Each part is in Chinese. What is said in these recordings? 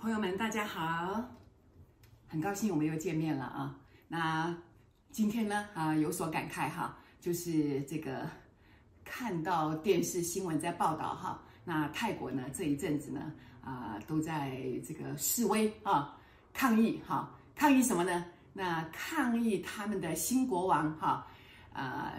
朋友们，大家好，很高兴我们又见面了啊。那今天呢，啊，有所感慨哈，就是这个看到电视新闻在报道哈，那泰国呢这一阵子呢，啊，都在这个示威啊，抗议哈，抗议什么呢？那抗议他们的新国王哈，呃，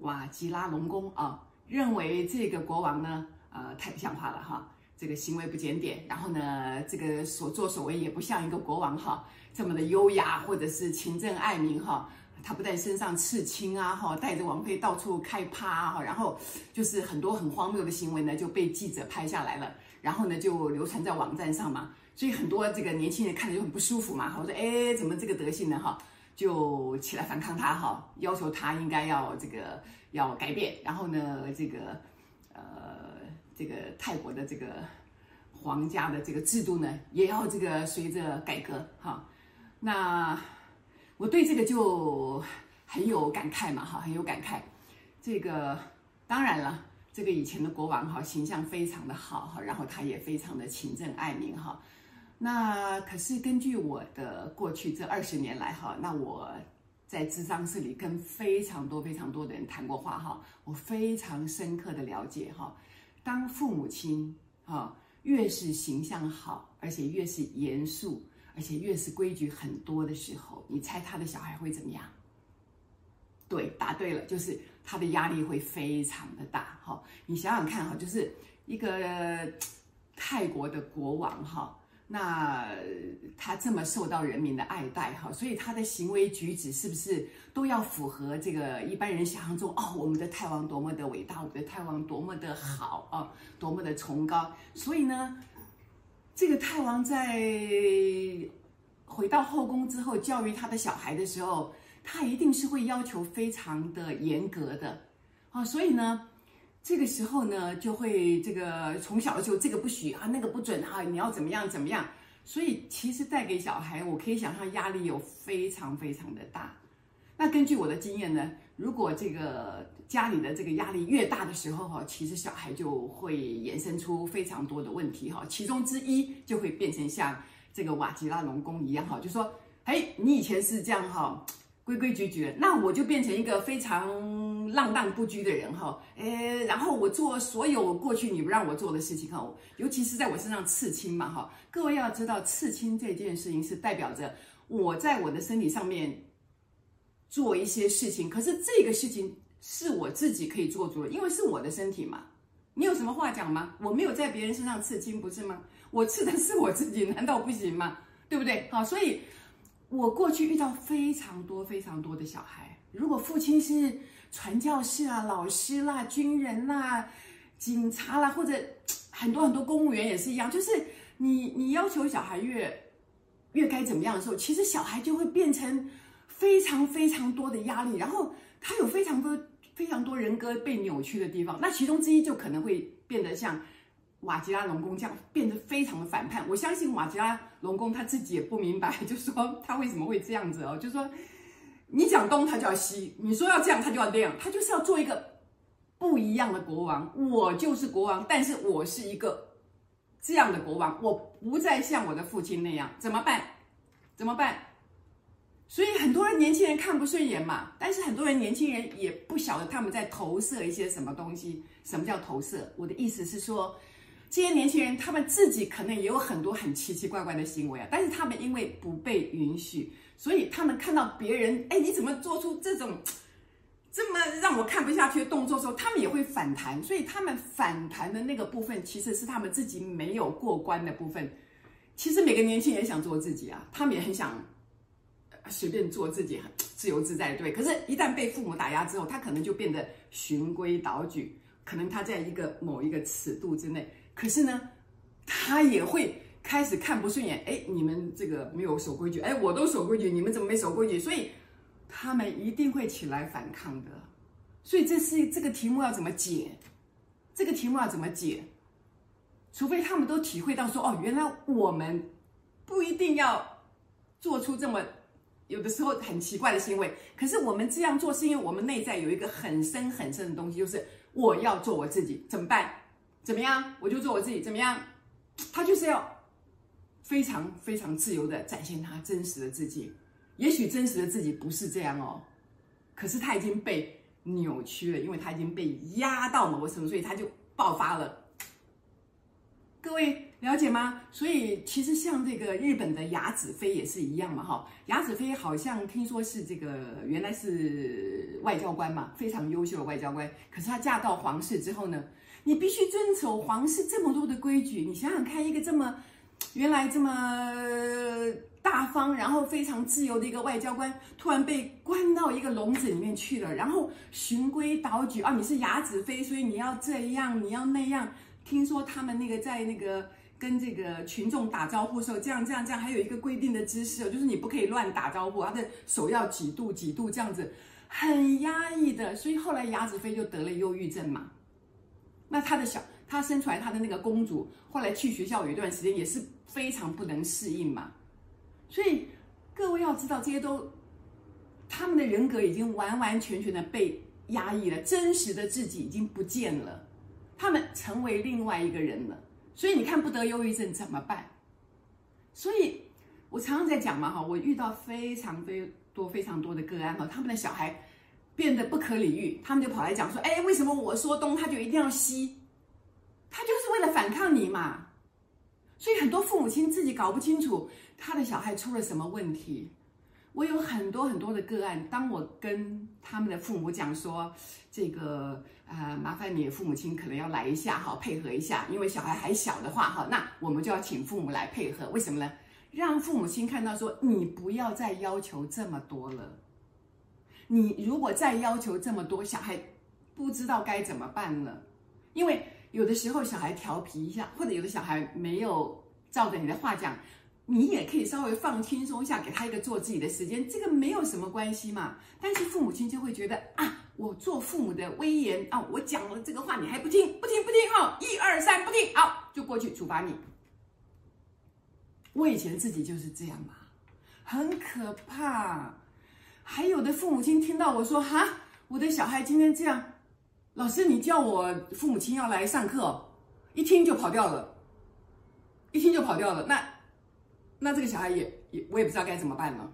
瓦吉拉隆功啊，认为这个国王呢，呃，太不像话了哈。这个行为不检点，然后呢，这个所作所为也不像一个国王哈这么的优雅，或者是勤政爱民哈。他不但身上刺青啊哈，带着王妃到处开趴啊，然后就是很多很荒谬的行为呢就被记者拍下来了，然后呢就流传在网站上嘛。所以很多这个年轻人看着就很不舒服嘛。我说哎，怎么这个德性呢哈？就起来反抗他哈，要求他应该要这个要改变，然后呢这个呃。这个泰国的这个皇家的这个制度呢，也要这个随着改革哈。那我对这个就很有感慨嘛哈，很有感慨。这个当然了，这个以前的国王哈形象非常的好哈，然后他也非常的勤政爱民哈。那可是根据我的过去这二十年来哈，那我在咨商室里跟非常多非常多的人谈过话哈，我非常深刻的了解哈。当父母亲哈，越是形象好，而且越是严肃，而且越是规矩很多的时候，你猜他的小孩会怎么样？对，答对了，就是他的压力会非常的大。哈，你想想看哈，就是一个泰国的国王哈。那他这么受到人民的爱戴哈，所以他的行为举止是不是都要符合这个一般人想象中哦？我们的泰王多么的伟大，我们的泰王多么的好啊，多么的崇高。所以呢，这个泰王在回到后宫之后教育他的小孩的时候，他一定是会要求非常的严格的啊。所以呢。这个时候呢，就会这个从小的时候，这个不许啊，那个不准啊，你要怎么样怎么样。所以其实带给小孩，我可以想象压力有非常非常的大。那根据我的经验呢，如果这个家里的这个压力越大的时候哈，其实小孩就会衍生出非常多的问题哈。其中之一就会变成像这个瓦吉拉隆功一样哈，就说，哎，你以前是这样哈。规规矩矩，那我就变成一个非常浪荡不羁的人哈，诶，然后我做所有过去你不让我做的事情哈，尤其是在我身上刺青嘛哈，各位要知道刺青这件事情是代表着我在我的身体上面做一些事情，可是这个事情是我自己可以做主的，因为是我的身体嘛，你有什么话讲吗？我没有在别人身上刺青，不是吗？我刺的是我自己，难道不行吗？对不对？好，所以。我过去遇到非常多非常多的小孩，如果父亲是传教士啊、老师啦、军人啦、警察啦，或者很多很多公务员也是一样，就是你你要求小孩越越该怎么样的时候，其实小孩就会变成非常非常多的压力，然后他有非常多非常多人格被扭曲的地方，那其中之一就可能会变得像。瓦吉拉隆功这样变得非常的反叛，我相信瓦吉拉隆功他自己也不明白，就说他为什么会这样子哦，就说你讲东他就要西，你说要这样他就要那样，他就是要做一个不一样的国王。我就是国王，但是我是一个这样的国王，我不再像我的父亲那样，怎么办？怎么办？所以很多人年轻人看不顺眼嘛，但是很多人年轻人也不晓得他们在投射一些什么东西。什么叫投射？我的意思是说。这些年轻人，他们自己可能也有很多很奇奇怪怪的行为啊，但是他们因为不被允许，所以他们看到别人，哎，你怎么做出这种这么让我看不下去的动作时候，他们也会反弹。所以他们反弹的那个部分，其实是他们自己没有过关的部分。其实每个年轻人想做自己啊，他们也很想随便做自己，自由自在，对。可是，一旦被父母打压之后，他可能就变得循规蹈矩，可能他在一个某一个尺度之内。可是呢，他也会开始看不顺眼，哎，你们这个没有守规矩，哎，我都守规矩，你们怎么没守规矩？所以他们一定会起来反抗的。所以这是这个题目要怎么解？这个题目要怎么解？除非他们都体会到说，哦，原来我们不一定要做出这么有的时候很奇怪的行为。可是我们这样做，是因为我们内在有一个很深很深的东西，就是我要做我自己，怎么办？怎么样？我就做我自己，怎么样？他就是要非常非常自由的展现他真实的自己。也许真实的自己不是这样哦，可是他已经被扭曲了，因为他已经被压到某个程度，所以他就爆发了。各位了解吗？所以其实像这个日本的雅子妃也是一样嘛，哈。雅子妃好像听说是这个原来是外交官嘛，非常优秀的外交官。可是她嫁到皇室之后呢，你必须遵守皇室这么多的规矩。你想想看，一个这么原来这么大方，然后非常自由的一个外交官，突然被关到一个笼子里面去了，然后循规蹈矩啊，你是雅子妃，所以你要这样，你要那样。听说他们那个在那个跟这个群众打招呼的时候，这样这样这样，还有一个规定的姿势，就是你不可以乱打招呼，他的手要几度几度这样子，很压抑的。所以后来雅子妃就得了忧郁症嘛。那他的小，他生出来他的那个公主，后来去学校有一段时间也是非常不能适应嘛。所以各位要知道，这些都他们的人格已经完完全全的被压抑了，真实的自己已经不见了。他们成为另外一个人了，所以你看不得忧郁症怎么办？所以我常常在讲嘛，哈，我遇到非常非多非常多的个案哈，他们的小孩变得不可理喻，他们就跑来讲说，哎，为什么我说东他就一定要西？他就是为了反抗你嘛。所以很多父母亲自己搞不清楚他的小孩出了什么问题。我有很多很多的个案，当我跟他们的父母讲说，这个呃，麻烦你父母亲可能要来一下哈，配合一下，因为小孩还小的话哈，那我们就要请父母来配合。为什么呢？让父母亲看到说，你不要再要求这么多了。你如果再要求这么多，小孩不知道该怎么办了。因为有的时候小孩调皮一下，或者有的小孩没有照着你的话讲。你也可以稍微放轻松一下，给他一个做自己的时间，这个没有什么关系嘛。但是父母亲就会觉得啊，我做父母的威严啊，我讲了这个话你还不听，不听不听哈，一二三不听，好，就过去处罚你。我以前自己就是这样嘛，很可怕。还有的父母亲听到我说哈，我的小孩今天这样，老师你叫我父母亲要来上课，一听就跑掉了，一听就跑掉了，那。那这个小孩也也我也不知道该怎么办呢，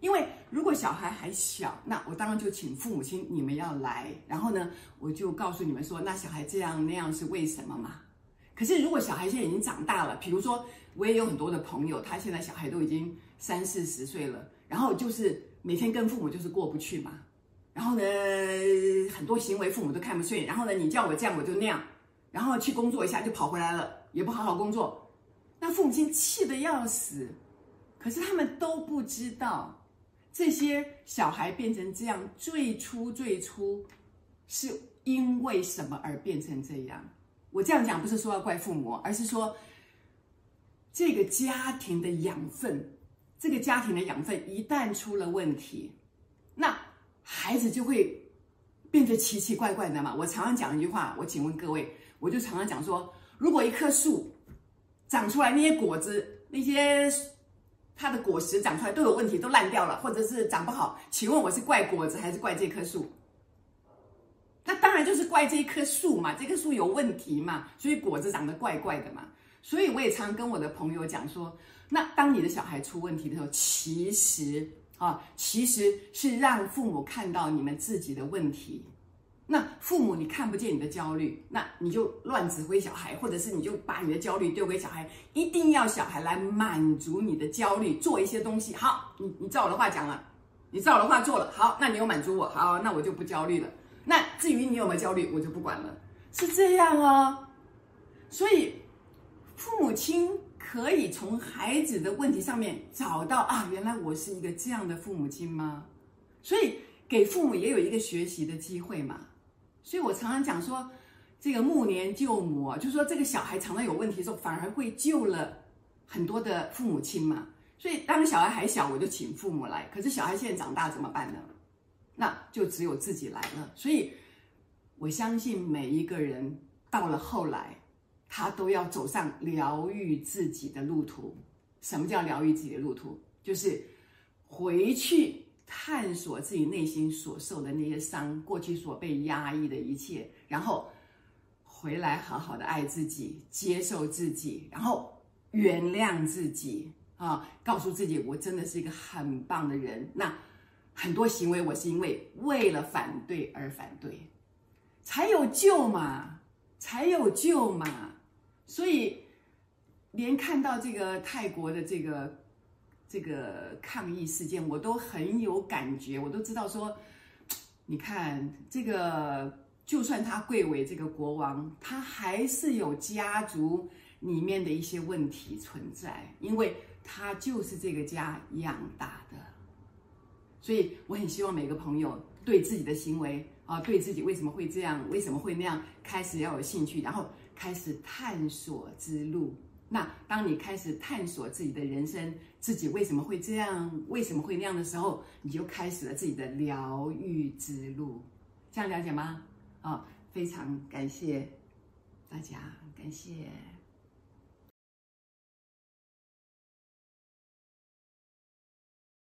因为如果小孩还小，那我当然就请父母亲你们要来，然后呢，我就告诉你们说，那小孩这样那样是为什么嘛？可是如果小孩现在已经长大了，比如说我也有很多的朋友，他现在小孩都已经三四十岁了，然后就是每天跟父母就是过不去嘛，然后呢，很多行为父母都看不顺眼，然后呢，你叫我这样我就那样，然后去工作一下就跑回来了，也不好好工作。那父母亲气得要死，可是他们都不知道，这些小孩变成这样，最初最初是因为什么而变成这样？我这样讲不是说要怪父母，而是说这个家庭的养分，这个家庭的养分一旦出了问题，那孩子就会变得奇奇怪怪的嘛。我常常讲一句话，我请问各位，我就常常讲说，如果一棵树，长出来那些果子，那些它的果实长出来都有问题，都烂掉了，或者是长不好。请问我是怪果子还是怪这棵树？那当然就是怪这一棵树嘛，这棵树有问题嘛，所以果子长得怪怪的嘛。所以我也常跟我的朋友讲说，那当你的小孩出问题的时候，其实啊，其实是让父母看到你们自己的问题。那父母你看不见你的焦虑，那你就乱指挥小孩，或者是你就把你的焦虑丢给小孩，一定要小孩来满足你的焦虑，做一些东西。好，你你照我的话讲了，你照我的话做了，好，那你有满足我，好，那我就不焦虑了。那至于你有没有焦虑，我就不管了，是这样哦。所以父母亲可以从孩子的问题上面找到啊，原来我是一个这样的父母亲吗？所以给父母也有一个学习的机会嘛。所以我常常讲说，这个暮年救母，就是说这个小孩常常有问题的时候，反而会救了很多的父母亲嘛。所以当小孩还小，我就请父母来。可是小孩现在长大怎么办呢？那就只有自己来了。所以我相信每一个人到了后来，他都要走上疗愈自己的路途。什么叫疗愈自己的路途？就是回去探索自己内心所受的那些伤，过去所被压抑的一切，然后回来好好的爱自己，接受自己，然后原谅自己啊，告诉自己我真的是一个很棒的人。那很多行为我是因为为了反对而反对，才有救嘛，才有救嘛。所以连看到这个泰国的这个。这个抗议事件，我都很有感觉，我都知道说，你看这个，就算他贵为这个国王，他还是有家族里面的一些问题存在，因为他就是这个家养大的。所以我很希望每个朋友对自己的行为啊，对自己为什么会这样，为什么会那样，开始要有兴趣，然后开始探索之路。那当你开始探索自己的人生，自己为什么会这样，为什么会那样的时候，你就开始了自己的疗愈之路。这样了解吗？啊、非常感谢大家，感谢。